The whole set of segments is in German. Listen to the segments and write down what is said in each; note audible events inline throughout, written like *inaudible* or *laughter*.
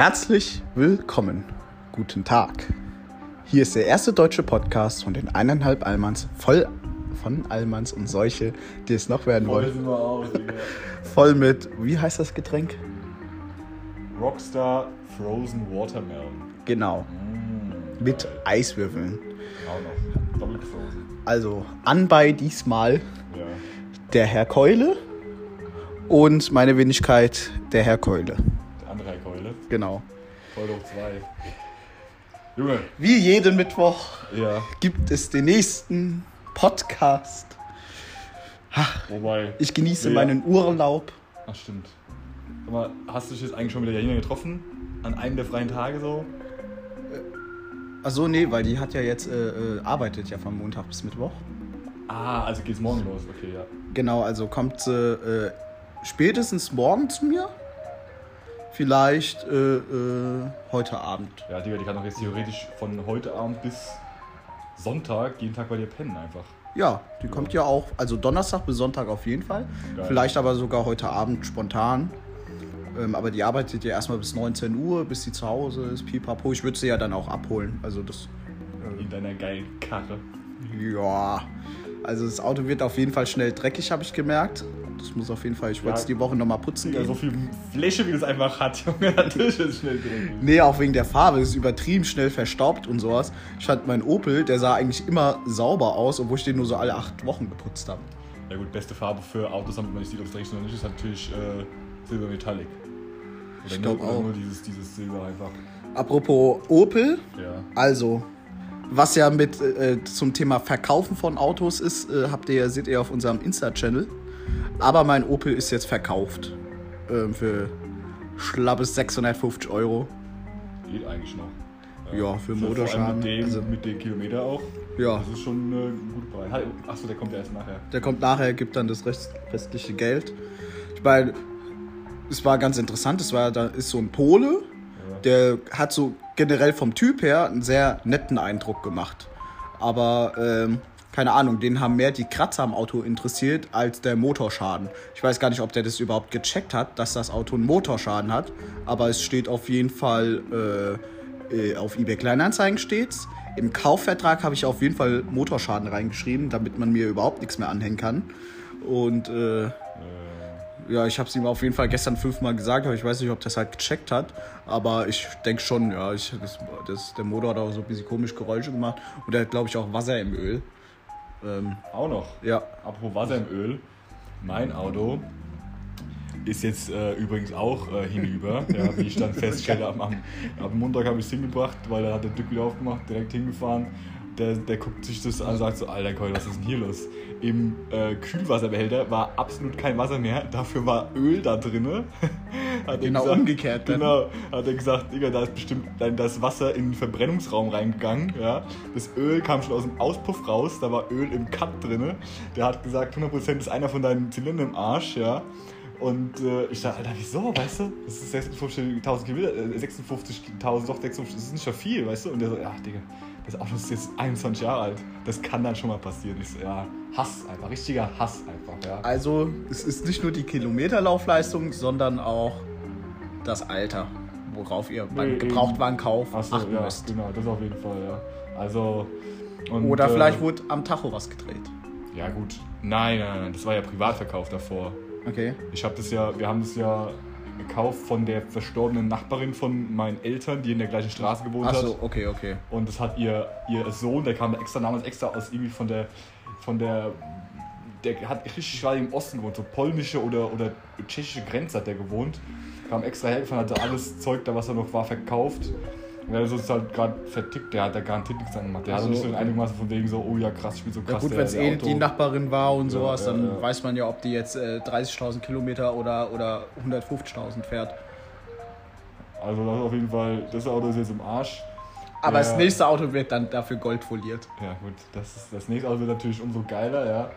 Herzlich willkommen. Guten Tag. Hier ist der erste deutsche Podcast von den eineinhalb Almans, voll von Almans und solche, die es noch werden wollen. aus, Digga. *laughs* Voll mit, wie heißt das Getränk? Rockstar Frozen Watermelon. Genau, Mm, mit geil. Eiswürfeln. Auch noch. Doppelt frozen. Also anbei diesmal Ja. der Herr Keule und meine Wenigkeit der Herr Keule. Genau. Voll hoch zwei. Junge. Wie jeden Mittwoch Ja. gibt es den nächsten Podcast. Wobei. Ich genieße Ja. meinen Urlaub. Ach, stimmt. Sag mal, hast du dich jetzt eigentlich schon mit der Janina getroffen? An einem der freien Tage so? Achso, nee, weil die hat ja jetzt, äh, äh, arbeitet ja von Montag bis Mittwoch. Ah, also geht's morgen los. Okay, ja. Genau, also kommt sie äh, spätestens morgen zu mir. Vielleicht äh, äh, heute Abend. Ja, Digga, die kann doch jetzt theoretisch von heute Abend bis Sonntag jeden Tag bei dir pennen einfach. Ja, die kommt ja auch, also Donnerstag bis Sonntag auf jeden Fall. Geil. Vielleicht aber sogar heute Abend spontan. Ähm, aber die arbeitet ja erstmal bis 19 Uhr, bis sie zu Hause ist. Pipapo. Ich würde sie ja dann auch abholen. Also das, In deiner geilen Karre. ja. Also das Auto wird auf jeden Fall schnell dreckig, habe ich gemerkt. Das muss auf jeden Fall, ich wollte es Ja. die Woche nochmal putzen Digga, gehen. so viel Fläche, wie das einfach hat, *laughs* Junge. Natürlich ist es schnell drin. Nee, auch wegen der Farbe. Es ist übertrieben schnell verstaubt und sowas. Ich fand mein Opel, der sah eigentlich immer sauber aus, obwohl ich den nur so alle acht Wochen geputzt habe. Ja gut, beste Farbe für Autos, damit man nicht sieht, ob es dreckig ist oder nicht, ist natürlich äh, Silber Metallic. Oder Ich nur, glaub oder auch. nur dieses, dieses Silber einfach. Apropos Opel, Ja. also, was ja mit äh, zum Thema Verkaufen von Autos ist, äh, habt ihr, seht ihr auf unserem Insta-Channel. Aber mein Opel ist jetzt verkauft. Ähm, für schlappes 650 Euro. Geht eigentlich noch. Ja, für allem Motorschaden, Mit dem, also- mit dem Kilometer auch. Ja. Das ist schon äh, ein guter Preis. Achso, der kommt ja erst nachher. Der kommt nachher, gibt dann das rest, restliche Geld. Ich meine, es war ganz interessant. Es war, da ist so ein Pole, der hat so generell vom Typ her einen sehr netten Eindruck gemacht. Aber ähm, keine Ahnung, den haben mehr die Kratzer am Auto interessiert als der Motorschaden. Ich weiß gar nicht, ob der das überhaupt gecheckt hat, dass das Auto einen Motorschaden hat. Aber es steht auf jeden Fall äh, äh, auf eBay Kleinanzeigen steht's. Im Kaufvertrag habe ich auf jeden Fall Motorschaden reingeschrieben, damit man mir überhaupt nichts mehr anhängen kann. Und äh, ja, ich habe es ihm auf jeden Fall gestern fünfmal gesagt, aber ich weiß nicht, ob das halt gecheckt hat. Aber ich denke schon, ja, ich, das, das, der Motor hat auch so ein bisschen komisch Geräusche gemacht. Und er hat, glaube ich, auch Wasser im Öl. Ähm, Auch noch. ja, Apropos Wasser im Öl. Mein Auto ist jetzt äh, übrigens auch äh, hinüber, *laughs* ja, wie ich dann feststelle. Am, am, am Montag habe ich es hingebracht, weil da hat der Dück wieder aufgemacht, direkt hingefahren. Der, der guckt sich das an und sagt so, Alter Keul, was ist denn hier los? Im äh, Kühlwasserbehälter war absolut kein Wasser mehr, dafür war Öl da drinne. *laughs* Hat Genau gesagt- umgekehrt dann. Genau, hat er gesagt, Digga, da ist bestimmt dann das Wasser in den Verbrennungsraum reingegangen. Ja. Das Öl kam schon aus dem Auspuff raus, da war Öl im Cut drinne. Der hat gesagt, 100% ist einer von deinen Zylindern im Arsch, ja. Und äh, ich dachte, Alter, wieso, weißt du? Das ist 56.000 Kilometer, äh, 56.000, doch 56, das ist nicht so viel, weißt du? Und der so, ja, Digga, das Auto ist jetzt 21 Jahre alt. Das kann dann schon mal passieren. Ich so, ja, Hass einfach, richtiger Hass einfach, ja. also es ist nicht nur die Kilometerlaufleistung, sondern auch das Alter, worauf ihr beim Nee, Gebrauchtwarenkauf Achso, achten ja, müsst. genau, das auf jeden Fall, ja. Also. und, Oder äh, vielleicht wurde am Tacho was gedreht. Ja, gut. Nein, nein, nein, das war ja Privatverkauf davor. Okay. Ich habe das ja, wir haben das ja gekauft von der verstorbenen Nachbarin von meinen Eltern, die in der gleichen Straße gewohnt Achso, hat. okay, okay. Und das hat ihr, ihr Sohn, der kam extra damals extra aus irgendwie von der, von der, der hat richtig gerade im Osten gewohnt, so polnische oder, oder tschechische Grenze hat der gewohnt. Kam extra hergefahren, hatte alles Zeug da, was er noch war, verkauft. Und er ist uns halt gerade vertickt, der hat da garantiert nichts dran gemacht. Der Ach hatte so, nicht so okay. Eindruck gemacht, von wegen so, oh ja krass, ich bin so krass. Ja gut, der- wenn es der eh Auto- die Nachbarin war und Ja, sowas, ja, dann ja. weiß man ja, ob die jetzt äh, 30.000 Kilometer oder, oder 150.000 fährt. Also das ist auf jeden Fall, das Auto ist jetzt im Arsch. Aber Ja. das nächste Auto wird dann dafür goldfoliert. Ja gut, das, ist, das nächste Auto wird natürlich umso geiler, ja.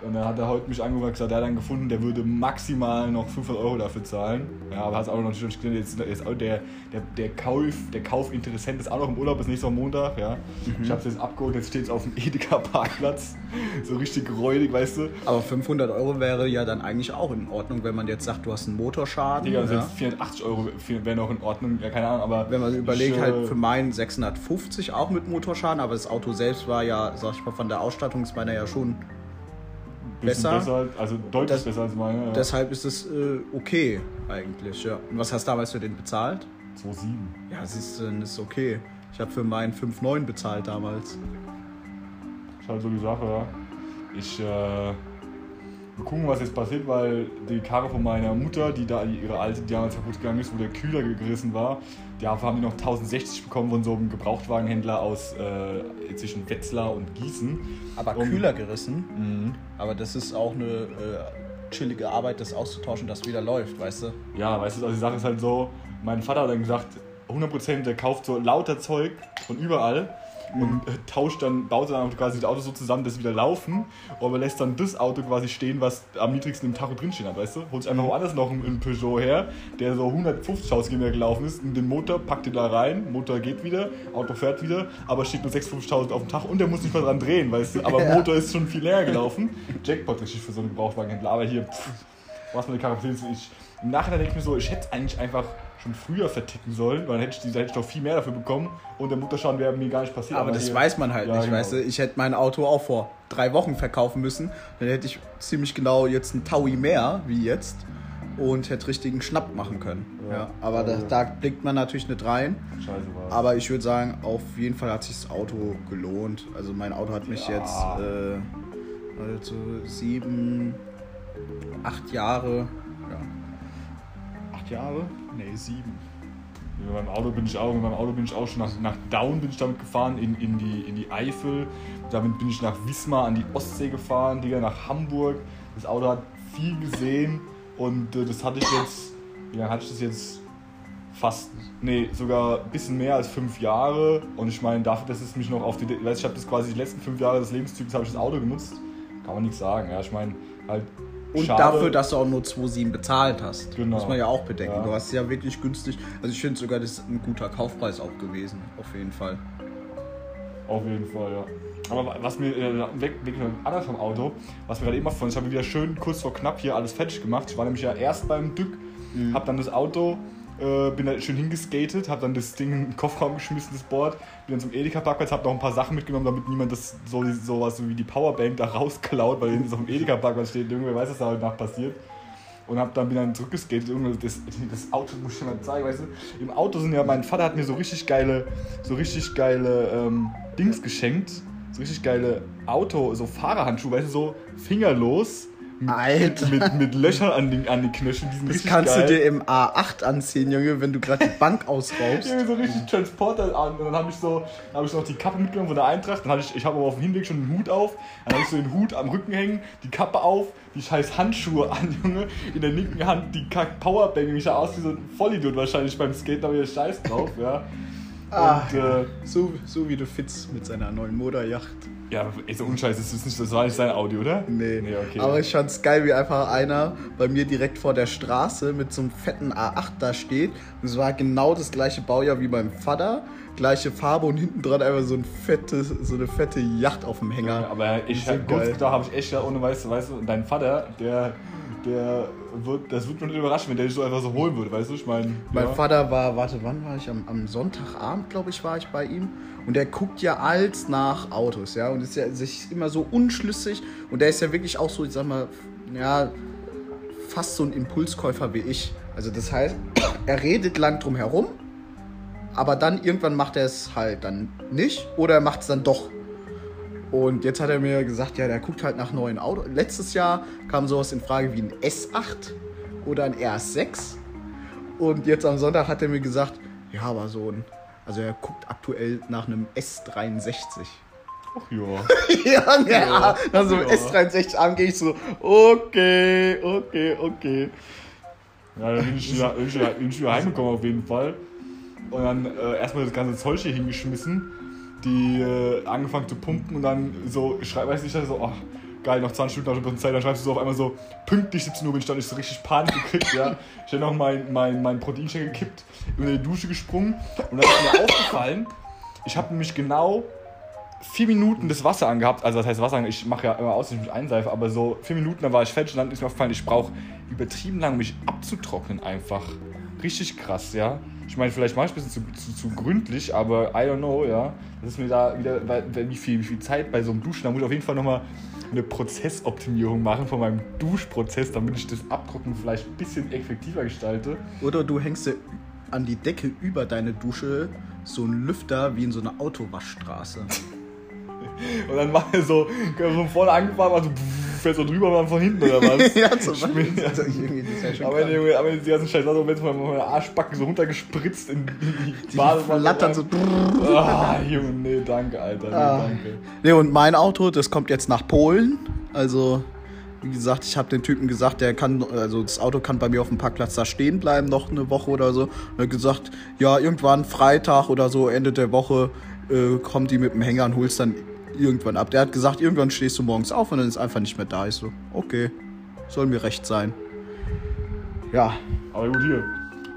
Und dann hat er heute mich angerufen und gesagt, der hat dann gefunden, der würde maximal noch 500 Euro dafür zahlen. Ja, aber hat es auch noch natürlich gesehen, jetzt, jetzt auch der, der, der, Kauf, der Kaufinteressent ist auch noch im Urlaub, ist nächster Montag. Ja. Mhm. Ich habe es jetzt abgeholt, jetzt steht es auf dem Edeka-Parkplatz. So richtig räudig, weißt du. Aber 500 Euro wäre ja dann eigentlich auch in Ordnung, wenn man jetzt sagt, du hast einen Motorschaden. Digga, also ja. 480 Euro wäre noch in Ordnung, ja, keine Ahnung, aber. Wenn man überlegt, ich, halt äh, für meinen 650 auch mit Motorschaden, aber das Auto selbst war ja, sag ich mal, von der Ausstattung ist meiner ja schon besser. besser. Also deutlich das, besser als meine. Ja. Deshalb ist es äh, okay eigentlich, ja. Und was hast du damals für den bezahlt? 2,7. Ja, siehst du, dann ist okay. Ich habe für meinen 5,9 bezahlt damals. Ist halt so die Sache, ja. Ich, äh, wir gucken, was jetzt passiert, weil die Karre von meiner Mutter, die da ihre alte, die damals kaputt gegangen ist, wo der Kühler gerissen war, dafür haben die noch 1060 bekommen von so einem Gebrauchtwagenhändler aus äh, zwischen Wetzlar und Gießen. Aber um, Kühler gerissen? Mhm. Aber das ist auch eine äh, chillige Arbeit, das auszutauschen, dass wieder läuft, weißt du? Ja, weißt du, also die Sache ist halt so, mein Vater hat dann gesagt, 100% der kauft so lauter Zeug von überall und äh, tauscht dann, baut dann quasi das Auto so zusammen, dass sie wieder laufen, aber lässt dann das Auto quasi stehen, was am niedrigsten im Tacho drinstehen hat, weißt du? Holt sich einfach woanders noch einen, Peugeot her, der so 150.000 Kilometer gelaufen ist, in den Motor, packt ihn da rein, Motor geht wieder, Auto fährt wieder, aber steht nur 56.000 auf dem Tacho und der muss nicht mal dran drehen, weißt du? Aber ja. Motor ist schon viel länger gelaufen. Jackpot richtig für so einen Gebrauchtwagenhändler, aber hier, pff, was mit der Karosserie ist, im Nachhinein denke ich mir so, ich hätte eigentlich einfach schon früher verticken sollen, weil dann hätte ich, hätte ich doch viel mehr dafür bekommen und der Mutterschaden wäre mir gar nicht passiert. Aber, aber das hier, weiß man halt ja, nicht, genau. weißt du. Ich hätte mein Auto auch vor drei Wochen verkaufen müssen. Dann hätte ich ziemlich genau jetzt ein Taui mehr wie jetzt und hätte richtigen Schnapp machen können. Ja, ja aber da, da, blickt man natürlich nicht rein. Scheiße war's. Aber ich würde sagen, auf jeden Fall hat sich das Auto gelohnt. Also mein Auto hat mich ja. jetzt äh, also sieben, acht Jahre Jahre? Nee, sieben. Mit meinem Auto bin ich auch, mit meinem Auto bin ich auch schon nach, nach Down bin ich damit gefahren, in, in, die, in die Eifel. Damit bin ich nach Wismar an die Ostsee gefahren, Digga, nach Hamburg. Das Auto hat viel gesehen und äh, das hatte ich jetzt, ja, hatte ich das jetzt fast, nee, sogar ein bisschen mehr als fünf Jahre. Und ich meine, dafür, dass es mich noch auf die, weiß ich habe das quasi die letzten fünf Jahre des Lebenszyklus habe ich das Auto genutzt, kann man nichts sagen. Ja, ich meine, halt und Schade. dafür, dass du auch nur 2,7 bezahlt hast. Genau. Muss man ja auch bedenken. Ja. Du hast es ja wirklich günstig. Also ich finde sogar, das ist ein guter Kaufpreis auch gewesen. Auf jeden Fall. Auf jeden Fall, ja. Aber was mir, äh, weg, weg anders vom Auto, was mir gerade eben aufgefallen ist, ich habe wieder schön kurz vor knapp hier alles fertig gemacht. Ich war nämlich ja erst beim Dück, mhm. habe dann das Auto äh, bin da schön hingeskatet, habe dann das Ding in den Kofferraum geschmissen, das Board, bin dann zum Edeka-Parkplatz, habe noch ein paar Sachen mitgenommen, damit niemand das so sowas wie die Powerbank da rausklaut, weil es auf dem Edeka-Parkplatz steht, irgendwer weiß, was da heute Nacht passiert. Und hab dann wieder zurückgeskatet. Das, das Auto muss ich dir mal zeigen, weißt du? Im Auto sind ja, mein Vater hat mir so richtig geile, so richtig geile ähm, Dings geschenkt. So richtig geile Auto, so Fahrerhandschuhe, weißt du, so fingerlos Alter. Mit, mit Löchern an den, an den Knöcheln. Die das kannst geil. du dir im A8 anziehen, Junge, wenn du gerade die Bank ausraubst. *laughs* Junge, so richtig Transporter an. Und dann habe ich so, hab ich noch die Kappe mitgenommen von der Eintracht. Dann hatte ich, ich habe aber auf dem Hinweg schon den Hut auf. Dann habe ich so den Hut am Rücken hängen, die Kappe auf, die scheiß Handschuhe an, *laughs* Junge. In der linken Hand die Kack Powerbank. Ich sah aus wie so ein Vollidiot wahrscheinlich beim Skaten, aber wieder Scheiß drauf, ja. Ah, und, äh, so, so wie du Fitz mit seiner neuen Motorjacht. Ja, ist so unscheiß, das, ist nicht, das war nicht sein Audio, oder? Nee. nee okay. Aber ich fand's geil, wie einfach einer bei mir direkt vor der Straße mit so einem fetten A8 da steht. Und es war genau das gleiche Baujahr wie beim Vater. Gleiche Farbe und hinten dran einfach so, ein fette, so eine fette Yacht auf dem Hänger. Ja, aber ich, so da habe ich echt ja ohne, weißt du, weißt du, dein Vater, der der wird, das wird mich nicht überraschen, wenn der dich so einfach so holen würde, weißt du? Ich meine. Mein ja. Vater war, warte, wann war ich? Am, am Sonntagabend, glaube ich, war ich bei ihm. Und der guckt ja als nach Autos, ja. Und ist ja sich immer so unschlüssig. Und der ist ja wirklich auch so, ich sag mal, ja, fast so ein Impulskäufer wie ich. Also das heißt, *clears throat* er redet lang drum herum, aber dann irgendwann macht er es halt dann nicht oder er macht es dann doch und jetzt hat er mir gesagt, ja, der guckt halt nach neuen Autos. Letztes Jahr kam sowas in Frage wie ein S8 oder ein RS6. Und jetzt am Sonntag hat er mir gesagt, ja, aber so ein, also er guckt aktuell nach einem S63. Ach ja. *laughs* ja, ja, ja. Nach so einem ja. S63 an gehe ich so, okay, okay, okay. Ja, dann bin ich wieder, bin ich wieder, bin ich wieder heimgekommen auf jeden Fall. Und dann äh, erstmal das ganze Zeug hier hingeschmissen die äh, angefangen zu pumpen und dann so, ich weiß nicht, so, ach, geil, noch 20 Minuten, noch ein bisschen Zeit, dann schreibst du so auf einmal so, pünktlich 17 Uhr bin ich dann, ich so richtig Panik gekriegt, ja. Ich habe noch mein, mein, mein Proteinshake gekippt, über die Dusche gesprungen und dann ist mir aufgefallen, ich habe nämlich genau vier Minuten das Wasser angehabt, also das heißt Wasser, ich mache ja immer aus, ich mich einseife, aber so vier Minuten, dann war ich fertig und dann ist mir aufgefallen, ich brauche übertrieben lang, mich abzutrocknen einfach. Richtig krass, ja. Ich meine, vielleicht mache ich ein bisschen zu, zu, zu, gründlich, aber I don't know, ja. Das ist mir da wieder, wie viel, wie viel Zeit bei so einem Duschen, da muss ich auf jeden Fall nochmal eine Prozessoptimierung machen von meinem Duschprozess, damit ich das Abtrocknen vielleicht ein bisschen effektiver gestalte. Oder du hängst dir an die Decke über deine Dusche so einen Lüfter wie in so einer Autowaschstraße. *laughs* Und dann war er so, von vorne angefahren, war so, fährt so drüber, mal von hinten oder was? *laughs* ja, zum Beispiel. Ja. Das ja aber, wenn, aber die ganzen Scheiß, also wenn mal meine Arschbacken so runtergespritzt in die, die Badewanne. flattern so. Ah, Junge, nee, danke, Alter, nee, ah. danke. Nee, und mein Auto, das kommt jetzt nach Polen, also... Wie gesagt, ich habe den Typen gesagt, der kann, also das Auto kann bei mir auf dem Parkplatz da stehen bleiben, noch eine Woche oder so. Und er hat gesagt, ja, irgendwann Freitag oder so, Ende der Woche, äh, kommt die mit dem Hänger und holst dann irgendwann ab. Der hat gesagt, irgendwann stehst du morgens auf und dann ist einfach nicht mehr da. Ich so, okay, soll mir recht sein. Ja. Aber gut, hier.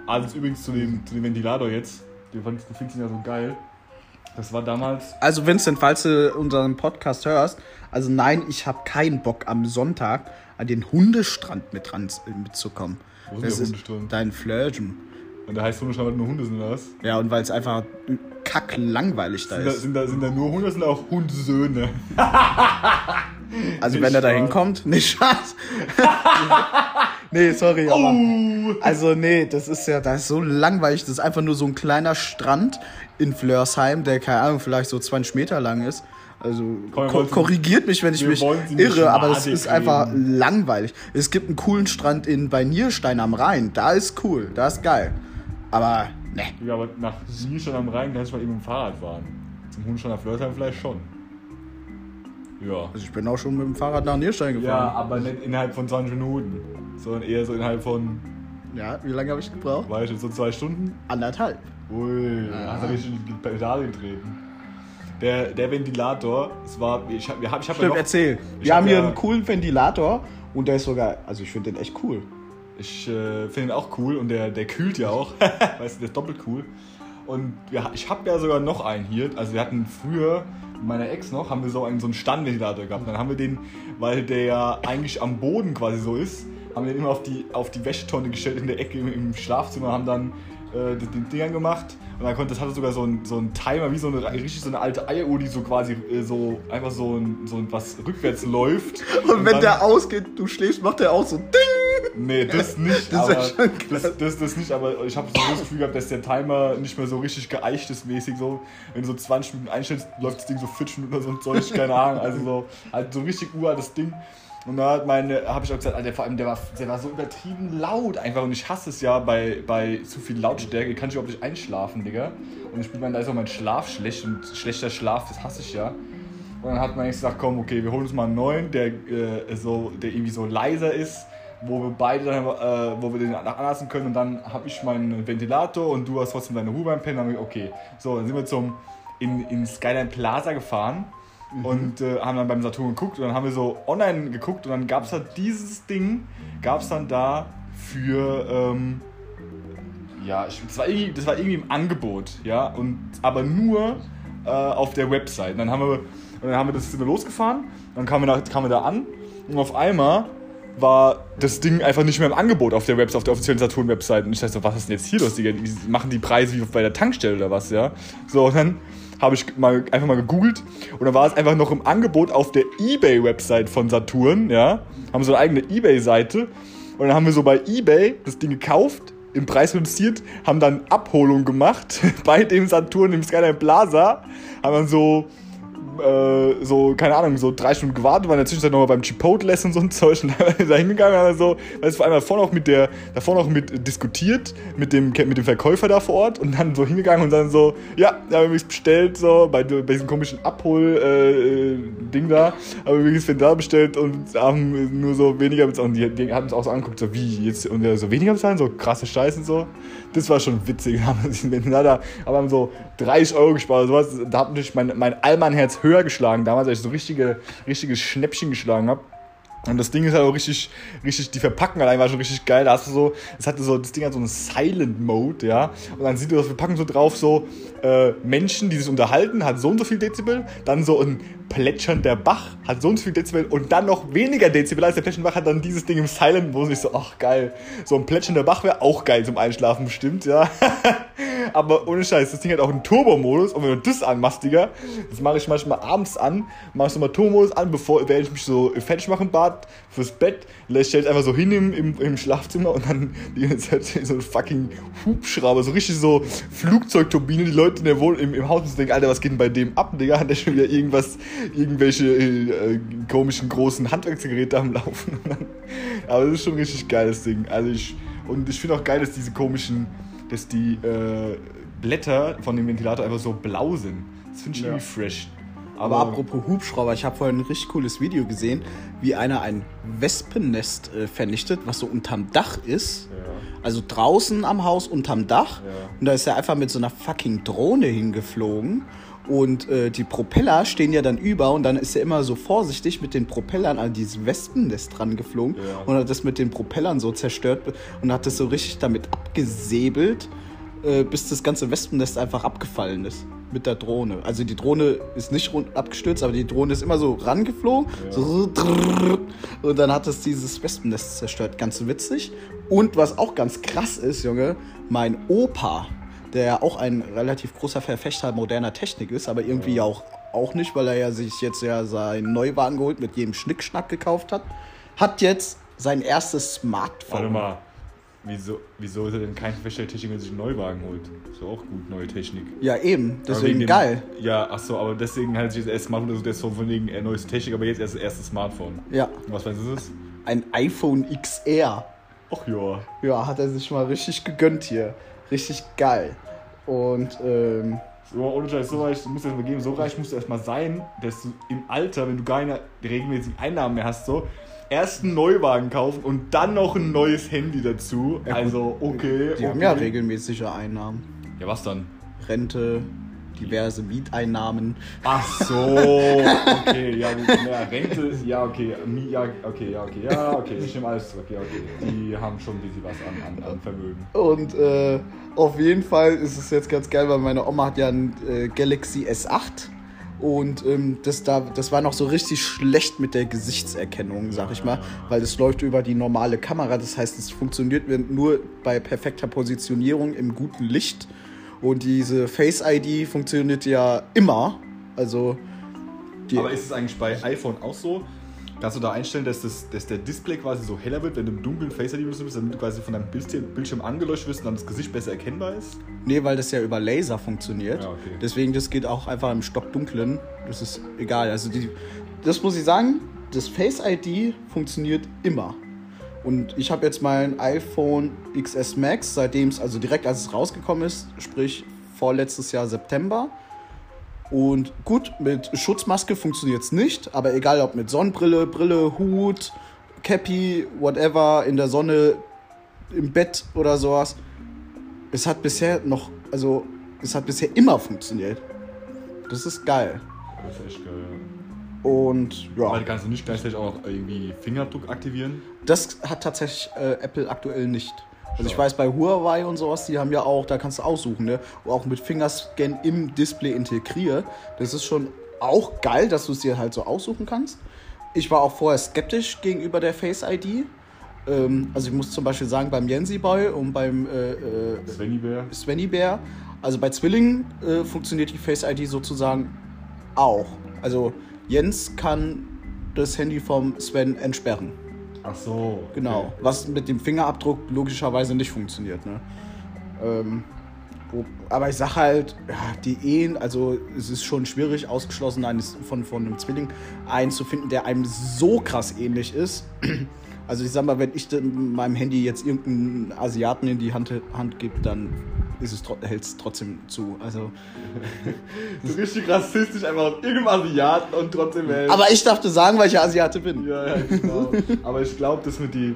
Also übrigens zu dem, zu dem Ventilator jetzt. Du findest ihn ja so geil. Das war damals. Also Vincent, falls du unseren Podcast hörst, also nein, ich habe keinen Bock am Sonntag an den Hundestrand mit dran mitzukommen. Wo ist das der Hundestrand? Dein Flirgen. Und da heißt Hundestrand, weil nur Hunde sind, oder was? Ja, und weil es einfach kack langweilig da sind ist. Da, sind, da, sind da nur Hunde, sind da auch Hundsöhne? *laughs* also nicht wenn er da hinkommt, *laughs* nicht Schatz. *laughs* nee, sorry, aber. Oh. Also nee, das ist ja, das ist so langweilig. Das ist einfach nur so ein kleiner Strand in Flörsheim, der, keine Ahnung, vielleicht so 20 Meter lang ist. Also ko korrigiert mich, wenn ich mich irre, aber das ist einfach langweilig. Es gibt einen coolen Strand in bei Nierstein am Rhein. Da ist cool, da ist geil. Aber ne. Ja, aber nach Nierstein am Rhein kannst du mal eben mit dem Fahrrad fahren. Zum Hundstein nach Flörsheim vielleicht schon. Ja. Also ich bin auch schon mit dem Fahrrad nach Nierstein gefahren. Ja, aber nicht innerhalb von 20 Minuten, sondern eher so innerhalb von. Ja, wie lange habe ich gebraucht? Weißt du, so zwei Stunden? Anderthalb. Ui, ja. hast du richtig die Pedale getreten. Der, der Ventilator, es war, ich habe ich hab Stimmt, ja noch, erzähl. Wir hab haben hier ja, einen coolen Ventilator und der ist sogar, also ich finde den echt cool. Ich äh, finde ihn auch cool und der, der kühlt ja auch. *laughs* weißt du, der ist doppelt cool. Und ja, ich habe ja sogar noch einen hier. Also wir hatten früher, mit meiner Ex noch, haben wir so einen, so einen Standventilator gehabt. Dann haben wir den, weil der ja eigentlich am Boden quasi so ist, haben wir den immer auf die, auf die Wäschetonne gestellt in der Ecke im, im Schlafzimmer, haben dann äh, den Dingern gemacht und dann konnte, das hatte sogar so ein, so ein Timer, wie so eine richtig so eine alte Eieruhr, die so quasi äh, so einfach so ein, so ein was rückwärts läuft. Und, und wenn der ausgeht, du schläfst, macht der auch so Ding! Nee, das nicht, das aber das, das, das, nicht, aber ich habe so das Gefühl gehabt, dass der Timer nicht mehr so richtig geeicht ist mäßig so. Wenn du so 20 Minuten einstellst, läuft das Ding so 40 Minuten oder so ein Zeug, keine Ahnung. Also so halt so richtig uraltes Ding. Und da hat meine, habe ich auch gesagt, Alter, vor allem der war, der war so übertrieben laut einfach und ich hasse es ja bei, bei zu viel Lautstärke. Ich kann nicht überhaupt nicht einschlafen, Digga. Und ich bin dann, da ist auch mein Schlaf schlecht und schlechter Schlaf, das hasse ich ja. Und dann hat man gesagt, komm, okay, wir holen uns mal einen neuen, der, äh, so, der irgendwie so leiser ist, wo wir beide dann, äh, wo wir den anlassen können und dann habe ich meinen Ventilator und du hast trotzdem deine Pennen. Dann okay, so, dann sind wir zum, in, in Skyline Plaza gefahren mhm. und äh, haben dann beim Saturn geguckt und dann haben wir so online geguckt und dann gab es halt dieses Ding, gab es dann da für, ähm, ja, ich, das, war irgendwie, das war irgendwie im Angebot, ja, und, aber nur äh, auf der Website. Und dann haben wir, und dann haben wir das sind wir losgefahren, dann kamen wir, da, kamen wir da an und auf einmal war das Ding einfach nicht mehr im Angebot auf der Website, auf der offiziellen Saturn-Website. Und ich dachte so, was ist denn jetzt hier los? Die machen die Preise wie bei der Tankstelle oder was, ja? So, und dann habe ich mal, einfach mal gegoogelt und dann war es einfach noch im Angebot auf der Ebay-Website von Saturn, ja. Haben so eine eigene Ebay-Seite und dann haben wir so bei Ebay das Ding gekauft, im Preis reduziert, haben dann Abholung gemacht *laughs* bei dem Saturn im Skyline Plaza, haben dann so äh, so, keine Ahnung, so drei Stunden gewartet, waren in der Zwischenzeit nochmal beim Chipotle und so ein Zeug *laughs* und da hingegangen, haben so, weißt du, vor allem davor noch mit der, davor noch mit diskutiert, mit dem, mit dem Verkäufer da vor Ort und dann so hingegangen und dann so, ja, da haben wir mich bestellt, so, bei, bei diesem komischen Abhol-Ding äh, da, haben wir übrigens da bestellt und haben nur so weniger bezahlt und die, die haben uns auch so angeguckt, so, wie, jetzt, und so weniger bezahlen, so krasse Scheiße und so. Das war schon witzig, *laughs* haben da, aber so 30 Euro gespart, sowas, da hat natürlich mein, mein Allmann-Herz höher höher geschlagen damals, als ich so richtige, richtige Schnäppchen geschlagen habe. Und das Ding ist halt auch richtig, richtig, die Verpackung allein war schon richtig geil. Da hast du so, es hatte so, das Ding hat so einen Silent Mode, ja. Und dann sieht du das Verpackung so drauf, so äh, Menschen, die sich unterhalten, hat so und so viel Dezibel. Dann so ein plätschernder Bach, hat so und so viel Dezibel. Und dann noch weniger Dezibel als der plätschernde Bach hat dann dieses Ding im Silent Mode. Und ich so, ach geil. So ein plätschernder Bach wäre auch geil zum Einschlafen bestimmt, ja. *laughs* Aber ohne Scheiß, das Ding hat auch einen Turbo-Modus. Und wenn du das anmachst, Digga, das mache ich manchmal abends an, mache ich mal Turbo-Modus an, bevor wenn ich mich so fertig machen bad fürs Bett, stelle ich einfach so hin im, im, im Schlafzimmer und dann die ganze Zeit *laughs* so ein fucking Hubschrauber, so richtig so Flugzeugturbine. Die Leute in der Wohn im, im Haus müssen denken, Alter, was geht denn bei dem ab, Digga? Hat der schon wieder irgendwas, irgendwelche äh, komischen großen Handwerksgeräte am Laufen? *laughs* Aber das ist schon ein richtig geiles Ding. Also ich, und ich finde auch geil, dass diese komischen dass die äh, Blätter von dem Ventilator einfach so blau sind. Das finde ich Ja. irgendwie fresh. Aber apropos Hubschrauber, ich habe vorhin ein richtig cooles Video gesehen, wie einer ein Wespennest äh, vernichtet, was so unterm Dach ist. Also draußen am Haus unterm Dach. Ja. Und da ist er einfach mit so einer fucking Drohne hingeflogen. Und äh, die Propeller stehen ja dann über und dann ist er immer so vorsichtig mit den Propellern an dieses Wespennest dran geflogen Ja. und hat das mit den Propellern so zerstört und hat das so richtig damit abgesäbelt, äh, bis das ganze Wespennest einfach abgefallen ist mit der Drohne. Also die Drohne ist nicht rund abgestürzt, aber die Drohne ist immer so rangeflogen so drrrr, und dann hat es dieses Wespennest zerstört. Ganz witzig. Und was auch ganz krass ist, Junge, mein Opa, der ja auch ein relativ großer Verfechter moderner Technik ist, aber irgendwie ja. auch, auch nicht, weil er ja sich jetzt ja seinen Neuwagen geholt mit jedem Schnickschnack gekauft hat, hat jetzt sein erstes Smartphone. Warte mal. Wieso, wieso ist er denn kein Verfechter der Technik, wenn er sich einen Neuwagen holt? Ist doch auch gut, neue Technik. Ja, eben. Deswegen wegen dem- geil. Ja, ach so, aber deswegen halt sich das erste Smartphone, also ist von wegen äh, neues Technik, aber jetzt erst das erste Smartphone. Ja. Und was meinst du, ist es? Ein iPhone XR. Ach ja. Ja, hat er sich mal richtig gegönnt hier. Richtig geil. Und, ähm, So, ohne Scheiß, so reich, du musst erst mal geben, so reich musst du erstmal sein, dass du im Alter, wenn du keine regelmäßigen Einnahmen mehr hast, so, erst einen Neuwagen kaufen und dann noch ein neues Handy dazu. Ja, also, okay. die okay. haben ja regelmäßige Einnahmen. Ja, was dann? Rente, diverse Mieteinnahmen. Ach so, okay, ja, ja, Rente, ja, okay, ja, okay, ja, okay, ja, okay, ich nehme alles zurück, ja, okay. Die haben schon ein bisschen was an, an, an Vermögen. Und äh, auf jeden Fall ist es jetzt ganz geil, weil meine Oma hat ja ein äh, Galaxy S8. Und ähm, das, da, das war noch so richtig schlecht mit der Gesichtserkennung, sag ich mal, weil es läuft über die normale Kamera. Das heißt, es funktioniert nur bei perfekter Positionierung im guten Licht. Und diese Face ID funktioniert ja immer. Also Aber ist es eigentlich bei iPhone auch so? Kannst du da einstellen, dass, das, dass der Display quasi so heller wird, wenn du im dunklen Face ID bist, damit du quasi von deinem Bildschirm, Bildschirm angeleuchtet wirst und dann das Gesicht besser erkennbar ist? Nee, weil das ja über Laser funktioniert. Ja, okay. Deswegen, das geht auch einfach im Stockdunklen. Das ist egal. Also, die, das muss ich sagen, das Face ID funktioniert immer. Und ich habe jetzt mein iPhone XS Max, seitdem es, also direkt als es rausgekommen ist, sprich vorletztes Jahr September. Und gut, mit Schutzmaske funktioniert es nicht, aber egal ob mit Sonnenbrille, Brille, Hut, Cappy, whatever, in der Sonne, im Bett oder sowas, es hat bisher noch, also es hat bisher immer funktioniert. Das ist geil. Das ist echt geil, Und ja. Aber ja, kannst du nicht gleichzeitig auch noch irgendwie Fingerabdruck aktivieren? Das hat tatsächlich äh, Apple aktuell nicht. Also ich weiß, bei Huawei und sowas, die haben ja auch, da kannst du aussuchen, ne? Auch mit Fingerscan im Display integriert. Das ist schon auch geil, dass du es dir halt so aussuchen kannst. Ich war auch vorher skeptisch gegenüber der Face ID. Ähm, also ich muss zum Beispiel sagen, beim Jensi Boy und beim äh, äh, Svenny Bär? Svenny Bär. Also bei Zwillingen äh, funktioniert die Face ID sozusagen auch. Also Jens kann das Handy vom Sven entsperren. Ach so. okay. Genau. Was mit dem Fingerabdruck logischerweise nicht funktioniert. Ne? Ähm, wo, aber ich sag halt, ja, die Ehen, also es ist schon schwierig, ausgeschlossen eines, von, von einem Zwilling einen zu finden, der einem so krass ähnlich ist. Also ich sag mal, wenn ich meinem Handy jetzt irgendeinen Asiaten in die Hand, Hand gebe, dann ist es, hält es trotzdem zu. Also, *laughs* So richtig rassistisch, einfach auf irgendeinem Asiaten und trotzdem hält. aber ich darf dir sagen, weil ich Asiate bin. Ja, ja, genau. Aber ich glaube, dass mit die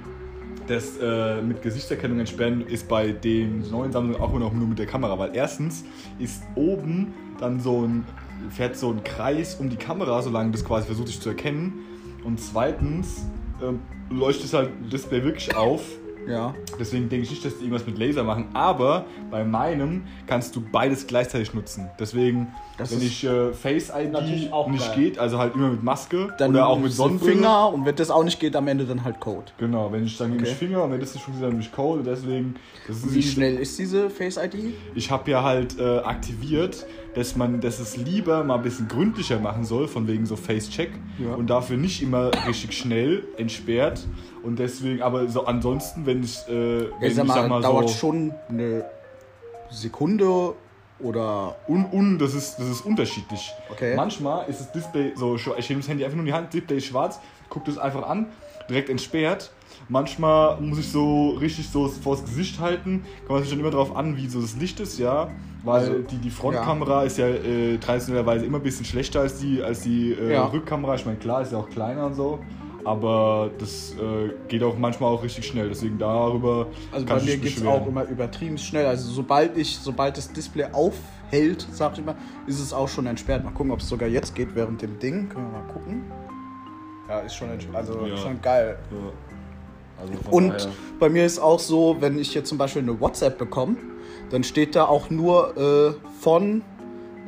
das äh, mit Gesichtserkennung entsperren ist bei den neuen Sammlungen auch immer noch nur mit der Kamera, weil erstens ist oben dann so ein fährt so ein Kreis um die Kamera, solange das quasi versucht sich zu erkennen. Und zweitens ähm, leuchtet halt das Display wirklich auf. Ja. Deswegen denke ich nicht, dass die irgendwas mit Laser machen. Aber bei meinem kannst du beides gleichzeitig nutzen. Deswegen, Das wenn ich äh, Face ID natürlich auch nicht geil. geht, also halt immer mit Maske Dann oder auch mit so Sonnenbrille. Finger und wenn das auch nicht geht, am Ende dann halt Code. Genau, wenn ich dann nehme ich Okay. Finger und wenn das nicht funktioniert, dann nehme ich Code. Deswegen, das ist Wie schnell ist diese Face ID? Ich habe ja halt äh, aktiviert, dass man, dass es lieber mal ein bisschen gründlicher machen soll, von wegen so Face-Check Ja. und dafür nicht immer richtig schnell entsperrt. Und deswegen, aber so ansonsten, wenn ich, äh, wenn Ich sag mal, ich sag mal dauert so schon eine Sekunde oder un, un, das ist, das ist unterschiedlich. Okay. Manchmal ist das Display so, ich nehme das Handy einfach nur in die Hand, Display ist schwarz, gucke das einfach an, direkt entsperrt. Manchmal muss ich so richtig so vors Gesicht halten, kommt sich dann immer darauf an, wie so das Licht ist, ja. Weil Also, die, die Frontkamera ist ja äh, traditionellerweise immer ein bisschen schlechter als die, als die äh, Ja. Rückkamera. Ich meine, klar, ist ja auch kleiner und so. Aber das äh, geht auch manchmal auch richtig schnell. Deswegen darüber. Also kann bei mir geht es auch immer übertrieben schnell. Also sobald ich, sobald das Display aufhält, sag ich mal, ist es auch schon entsperrt. Mal gucken, ob es sogar jetzt geht während dem Ding. Können wir mal gucken. Ja, ist schon, entsperrt. also Ja. schon geil. Ja. Also Und daher- bei mir ist auch so, wenn ich jetzt zum Beispiel eine WhatsApp bekomme, dann steht da auch nur äh, von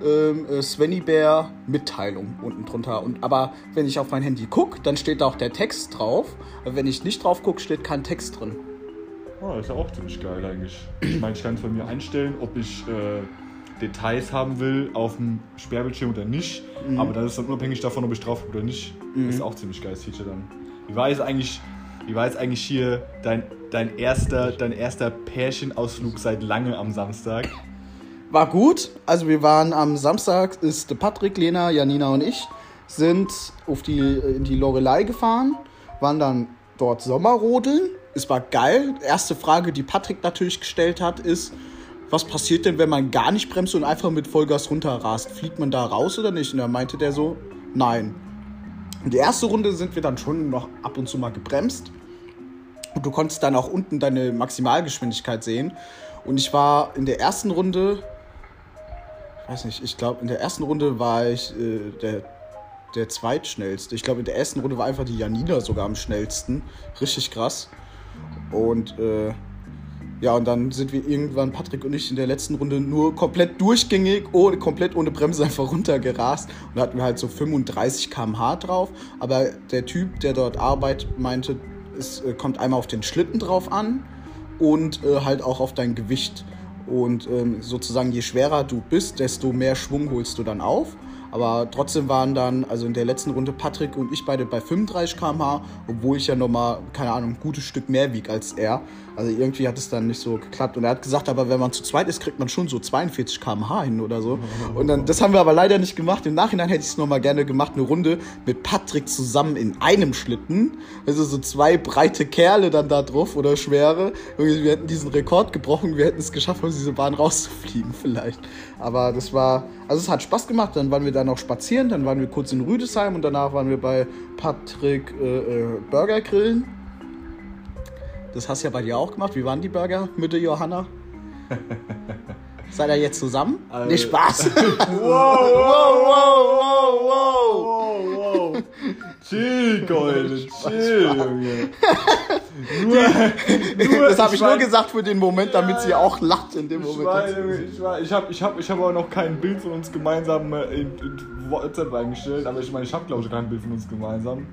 äh, Svenny Bär Mitteilung unten drunter. Und, aber wenn ich auf mein Handy gucke, dann steht da auch der Text drauf. Aber wenn ich nicht drauf gucke, steht kein Text drin. Oh, ist ja auch ziemlich geil eigentlich. Ich meine, ich kann es von mir einstellen, ob ich äh, Details haben will auf dem Sperrbildschirm oder nicht. Mhm. Aber das ist dann unabhängig davon, ob ich drauf gucke oder nicht. Das ist auch ziemlich geiles Feature dann. Wie war jetzt eigentlich, wie war jetzt eigentlich hier dein, dein, erster, dein erster Pärchenausflug seit lange am Samstag? War gut. Also wir waren am Samstag, ist Patrick, Lena, Janina und ich sind auf die, in die Lorelei gefahren, waren dann dort Sommerrodeln. Es war geil. Erste Frage, die Patrick natürlich gestellt hat, ist, was passiert denn, wenn man gar nicht bremst und einfach mit Vollgas runterrast? Fliegt man da raus oder nicht? Und da meinte der so, nein. Und die erste Runde sind wir dann schon noch ab und zu mal gebremst. Und du konntest dann auch unten deine Maximalgeschwindigkeit sehen. Und ich war in der ersten Runde, weiß nicht, ich glaube, in der ersten Runde war ich äh, der, der zweitschnellste. Ich glaube, in der ersten Runde war einfach die Janina sogar am schnellsten. Richtig krass. Und äh, ja, und dann sind wir irgendwann, Patrick und ich, in der letzten Runde nur komplett durchgängig, ohne, komplett ohne Bremse *laughs* einfach runtergerast. Und da hatten wir halt so 35 km/h drauf. Aber der Typ, der dort arbeitet, meinte, es äh, kommt einmal auf den Schlitten drauf an und äh, halt auch auf dein Gewicht. Und ähm, sozusagen, je schwerer du bist, desto mehr Schwung holst du dann auf. Aber trotzdem waren dann, also in der letzten Runde Patrick und ich beide bei 35 km/h, obwohl ich ja nochmal, keine Ahnung, ein gutes Stück mehr wieg als er. Also irgendwie hat es dann nicht so geklappt. Und er hat gesagt, aber wenn man zu zweit ist, kriegt man schon so 42 km/h hin oder so. Und dann, das haben wir aber leider nicht gemacht. Im Nachhinein hätte ich es nochmal gerne gemacht, eine Runde mit Patrick zusammen in einem Schlitten. Also so zwei breite Kerle dann da drauf oder schwere. Wir hätten diesen Rekord gebrochen, wir hätten es geschafft, aus dieser Bahn rauszufliegen vielleicht. Aber das war, also es hat Spaß gemacht. Dann waren wir da noch spazieren, dann waren wir kurz in Rüdesheim und danach waren wir bei Patrick äh, äh, Burger grillen. Das hast du ja bei dir auch gemacht. Wie waren die Burger mit der Johanna? *laughs* Seid ihr jetzt zusammen? Also- nee, Spaß. *laughs* Wow, wow, wow, wow, wow. *laughs* Chill, Keule, chill, Junge. *laughs* Nur, nur, Das habe ich nur gesagt für den Moment, damit sie auch lacht in dem Moment. ich war, ich hab, ich hab auch noch kein Bild von uns gemeinsam äh, in, in WhatsApp eingestellt, aber ich meine, ich habe glaube ich kein Bild von uns gemeinsam.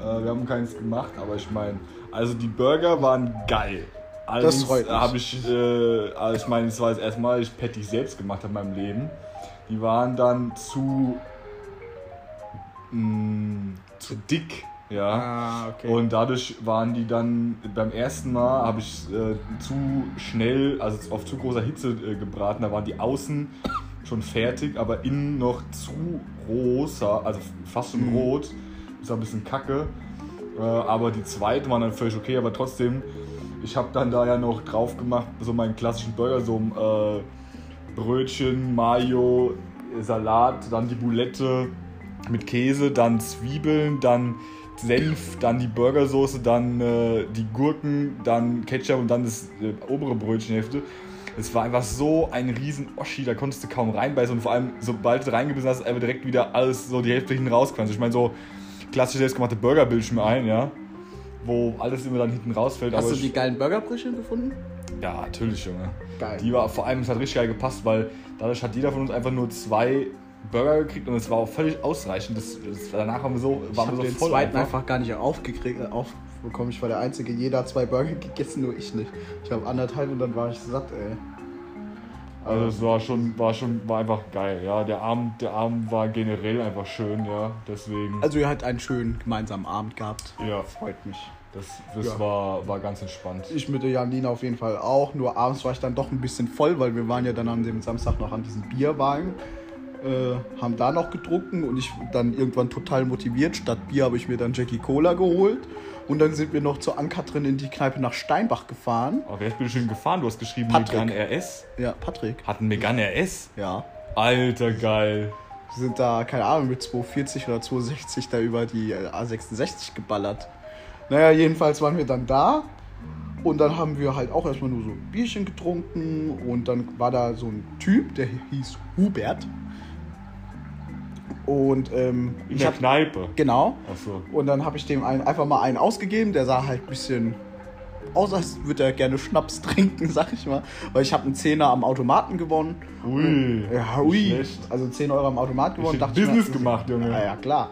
Äh, wir haben keins gemacht, aber ich meine, also die Burger waren geil. Allerdings freut mich. habe ich, äh, also ich meine, es war das erste Mal, ich Patty selbst gemacht habe in meinem Leben. Die waren dann zu, mh, zu dick, ja. Ah, okay. Und dadurch waren die dann beim ersten Mal habe ich äh, zu schnell, also auf zu großer Hitze äh, gebraten. Da waren die außen schon fertig, aber innen noch zu rosa, also fast schon Mhm. rot. Ist ein bisschen kacke. Äh, aber die zweite waren dann völlig okay, aber trotzdem, ich habe dann da ja noch drauf gemacht, so meinen klassischen Burger, so ein äh, Brötchen, Mayo, Salat, dann die Boulette mit Käse, dann Zwiebeln, dann Senf, dann die Burgersoße, dann äh, die Gurken, dann Ketchup und dann das äh, obere Brötchenhälfte. Es war einfach so ein riesen Oschi, da konntest du kaum reinbeißen und vor allem, sobald du reingebissen hast, einfach direkt wieder alles so die Hälfte hinten rausquanzt. Ich meine, so klassisch selbstgemachte Burgerbildschirme ein, ja, wo alles immer dann hinten rausfällt. Hast du die ich- geilen Burgerbrötchen gefunden? Ja, natürlich, Junge. Geil. Die war vor allem, es hat richtig geil gepasst, weil dadurch hat jeder von uns einfach nur zwei Burger gekriegt und es war auch völlig ausreichend. Das, das, danach haben wir so, Ich waren habe wir so den voll zweiten einfach. einfach gar nicht aufgekriegt, äh, aufbekommen. Ich war der Einzige. Jeder hat zwei Burger gegessen, nur ich nicht. Ich habe anderthalb und dann war ich satt, ey. Also es war schon, war schon, war einfach geil, ja. Der Abend, der Abend war generell einfach schön, ja. Deswegen, Also ihr habt einen schönen gemeinsamen Abend gehabt. ja, Freut mich. das, das Ja. war, war ganz entspannt. Ich mit der Janina auf jeden Fall auch. Nur abends war ich dann doch ein bisschen voll, weil wir waren ja dann an dem Samstag noch an diesem Bierwagen. Äh, haben da noch getrunken und ich dann irgendwann total motiviert. Statt Bier habe ich mir dann Jackie Cola geholt. Und dann sind wir noch zur Ankatrin in die Kneipe nach Steinbach gefahren. Aber wer ist bitte schön gefahren? Du hast geschrieben Patrick. Megane RS. Ja, Patrick. Hat ein Megane RS? Ja. Alter, geil. Wir sind da, keine Ahnung, mit 240 oder 260 da über die äh, A66 geballert. Naja, jedenfalls waren wir dann da. Und dann haben wir halt auch erstmal nur so ein Bierchen getrunken. Und dann war da so ein Typ, der hieß Hubert. Und ähm, In ich der hab, Kneipe. genau. Achso. Und dann habe ich dem einen, einfach mal einen ausgegeben. Der sah halt ein bisschen aus, als würde er gerne Schnaps *laughs* trinken, sag ich mal. Weil ich habe einen Zehner am Automaten gewonnen. Ui. Ja, ui. schlecht. Also 10 Euro am Automat gewonnen. Richtig dachte ich Business mir, gemacht, Junge. Ja, ja, klar.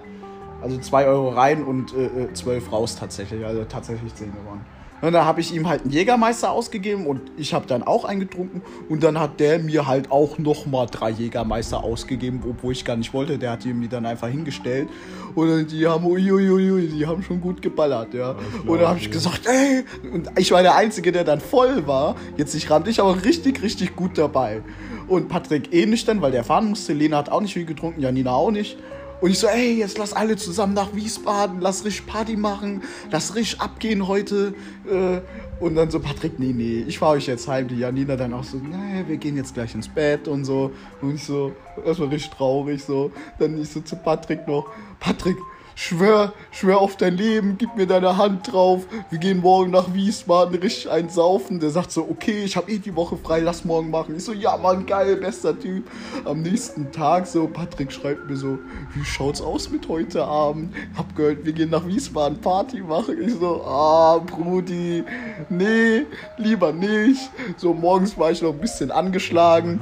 Also 2 Euro rein und äh, äh, 12 raus tatsächlich. Also tatsächlich 10 gewonnen. Und dann habe ich ihm halt einen Jägermeister ausgegeben und ich habe dann auch einen getrunken. Und dann hat der mir halt auch nochmal drei Jägermeister ausgegeben, obwohl ich gar nicht wollte. Der hat die mir dann einfach hingestellt. Und dann, die haben, uiuiui, die haben schon gut geballert, ja. Und dann habe ich gesagt, ey, und ich war der Einzige, der dann voll war. Jetzt nicht rannte ich, aber richtig, richtig gut dabei. Und Patrick eh nüchtern, weil der fahren musste. Lena hat auch nicht viel getrunken, Janina auch nicht. Und ich so, ey, jetzt lass alle zusammen nach Wiesbaden, lass richtig Party machen, lass richtig abgehen heute. Äh, Und dann so, Patrick, nee, nee, ich fahre euch jetzt heim. Die Janina dann auch so, nee, wir gehen jetzt gleich ins Bett und so. Und ich so, erstmal richtig traurig so. Dann ich so zu Patrick noch, Patrick, schwör, schwör auf dein Leben, gib mir deine Hand drauf. Wir gehen morgen nach Wiesbaden, richtig einsaufen. Der sagt so, okay, ich habe eh die Woche frei, lass morgen machen. Ich so, ja, Mann, geil, bester Typ. Am nächsten Tag so, Patrick schreibt mir so, wie schaut's aus mit heute Abend? Hab gehört, wir gehen nach Wiesbaden Party machen. Ich so, ah, Brudi, nee, lieber nicht. So, morgens war ich noch ein bisschen angeschlagen.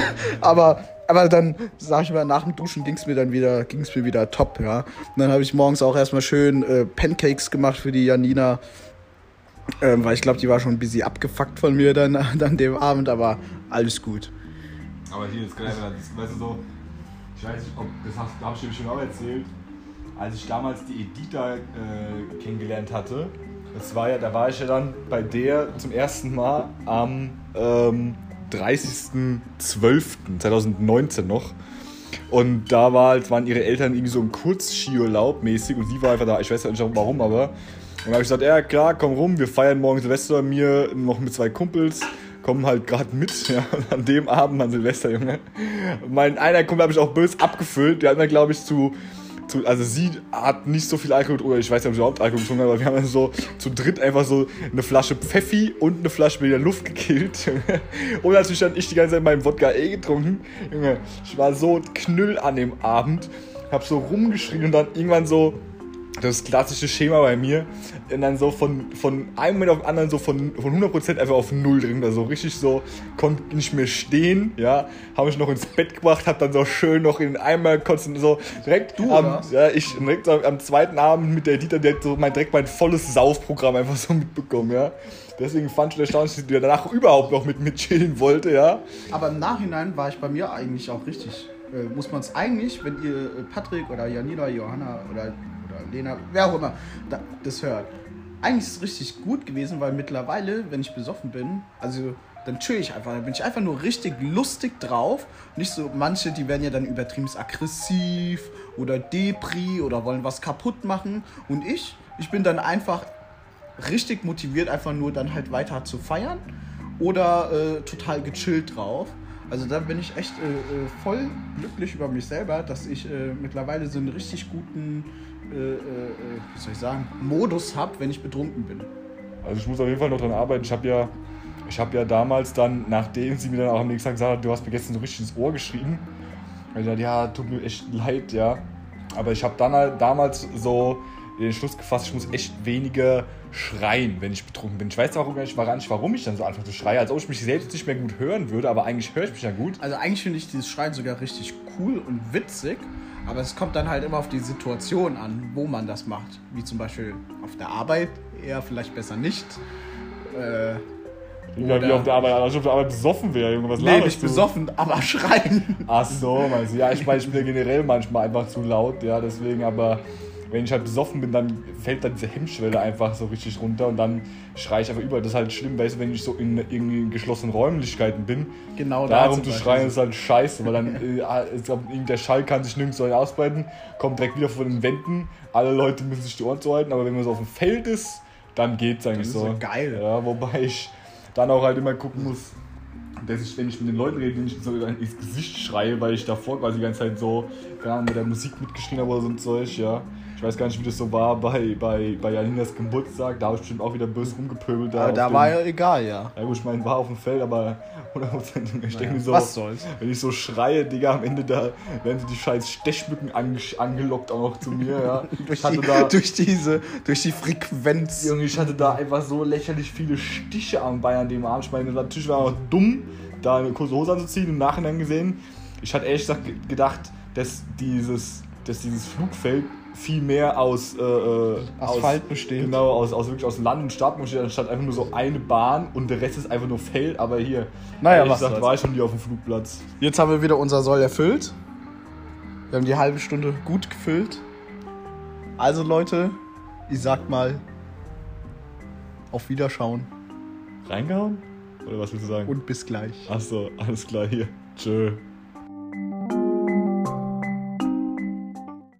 *laughs* aber, aber dann, sag ich mal, nach dem Duschen ging's mir dann wieder, ging's mir wieder top, ja. Und dann habe ich morgens auch erstmal schön äh, Pancakes gemacht für die Janina. Ähm, weil ich glaube, die war schon ein bisschen abgefuckt von mir dann *laughs* an dem Abend, aber alles gut. Aber hier ist geil, weißt du so, ich weiß nicht, ob das hast, hab ich dir schon auch erzählt, als ich damals die Edita äh, kennengelernt hatte, das war ja, da war ich ja dann bei der zum ersten Mal am ähm, 30.12.2019 noch. Und da war, halt, waren ihre Eltern irgendwie so im Kurzskiurlaub mäßig und sie war einfach da, ich weiß ja nicht warum, aber. Und dann habe ich gesagt, ja klar, komm rum, wir feiern morgen Silvester mir noch mit zwei Kumpels, kommen halt gerade mit, *laughs* ja, und an dem Abend an Silvester, Junge. Mein einer Kumpel habe ich auch böse abgefüllt, der hat mir, glaube ich, zu, zu, also sie hat nicht so viel Alkohol, oder ich weiß nicht, ob sie überhaupt Alkohol getrunken hat, aber wir haben dann so zu dritt einfach so eine Flasche Pfeffi und eine Flasche mit der Luft gekillt. *laughs* Und natürlich dann ich die ganze Zeit meinen Wodka eh getrunken, Junge. Ich war so knüll an dem Abend, hab so rumgeschrien und dann irgendwann so, das klassische Schema bei mir, und dann so von, von einem Moment auf den anderen so von, von 100% einfach auf Null drin, also richtig so, konnte nicht mehr stehen, ja, habe mich noch ins Bett gebracht, hab dann so schön noch in den Eimer kotzen, so direkt Du, am, ja, ich direkt am, am zweiten Abend mit der Dieter direkt so mein, direkt mein volles Saufprogramm einfach so mitbekommen, ja. Deswegen fand ich erstaunlich, dass die danach überhaupt noch mit mir chillen wollte, ja. Aber im Nachhinein war ich bei mir eigentlich auch richtig. Äh, muss man es eigentlich, wenn ihr äh, Patrick oder Janina, Johanna oder, oder Lena, wer auch immer, da, das hört, eigentlich ist es richtig gut gewesen, weil mittlerweile, wenn ich besoffen bin, also dann chill ich einfach, dann bin ich einfach nur richtig lustig drauf. Nicht so, manche, die werden ja dann übertrieben aggressiv oder Depri oder wollen was kaputt machen. Und ich, ich bin dann einfach richtig motiviert, einfach nur dann halt weiter zu feiern oder äh, total gechillt drauf. Also da bin ich echt äh, äh, voll glücklich über mich selber, dass ich äh, mittlerweile so einen richtig guten, äh, äh, wie soll ich sagen, Modus habe, wenn ich betrunken bin. Also ich muss auf jeden Fall noch dran arbeiten. Ich habe ja Ich habe ja damals dann, nachdem sie mir dann auch am nächsten Tag gesagt hat, du hast mir gestern so richtig ins Ohr geschrieben, hab ich gesagt, ja, tut mir echt leid, ja. Aber ich habe dann halt damals so den Schluss gefasst, ich muss echt weniger schreien, wenn ich betrunken bin. Ich weiß auch gar nicht, gar nicht, warum ich dann so anfange zu schreien, als ob ich mich selbst nicht mehr gut hören würde, aber eigentlich höre ich mich ja gut. Also eigentlich finde ich dieses Schreien sogar richtig cool und witzig, aber es kommt dann halt immer auf die Situation an, wo man das macht. Wie zum Beispiel auf der Arbeit, eher vielleicht besser nicht. Äh, Ja, wie auf der Arbeit, als ob auf der Arbeit besoffen wäre, Junge. Was nee, nicht du? besoffen, aber schreien. Ach so, meinst du? Ja, ich meine, ich bin ja generell manchmal einfach zu laut, ja, deswegen, aber wenn ich halt besoffen bin, dann fällt dann diese Hemmschwelle einfach so richtig runter und dann schreie ich einfach über. Das ist halt schlimm, weißt du, wenn ich so in irgendwie geschlossenen Räumlichkeiten bin, Genau da darum zu schreien ist halt scheiße, weil dann äh, ich glaub, irgendwie der Schall kann sich nirgends so ausbreiten, kommt direkt wieder von den Wänden, alle Leute müssen sich die Ohren zuhalten, aber wenn man so auf dem Feld ist, dann geht's eigentlich ist so. ja geil. Ja, wobei ich dann auch halt immer gucken muss, dass ich, wenn ich mit den Leuten rede, nicht so ins Gesicht schreie, weil ich davor quasi die ganze Zeit so, keine Ahnung, mit der Musik mitgeschrien habe oder so ein Zeug, ja. Ich weiß gar nicht, wie das so war bei, bei, bei Janinas Geburtstag, da habe ich bestimmt auch wieder böse rumgepöbelt. da dem- war ja egal, ja. ja gut, ich meine, war auf dem Feld, aber *laughs* 100% ich denke mir so, Was soll's? wenn ich so schreie, Digga, am Ende da werden so die scheiß Stechmücken ange angelockt auch noch zu mir, ja. *laughs* Durch, die, da, *laughs* durch diese, durch die Frequenz. Junge, ich hatte da einfach so lächerlich viele Stiche am Bein an dem Arm. Ich meine, natürlich war auch dumm, da eine kurze Hose anzuziehen. Im Nachhinein gesehen, ich hatte ehrlich gesagt ge- gedacht, dass dieses, dass dieses Flugfeld viel mehr aus äh, äh, Asphalt aus, besteht. Genau, aus, aus wirklich aus Land und Stadt besteht, anstatt einfach nur so eine Bahn und der Rest ist einfach nur Feld. Aber hier, Naja, was gesagt, war ich schon hier auf dem Flugplatz. Jetzt haben wir wieder unser Soll erfüllt. Wir haben die halbe Stunde gut gefüllt. Also Leute, ich sag mal, auf Wiederschauen Reingehauen? Oder was willst du sagen? und bis gleich. Achso, alles klar hier. Tschö.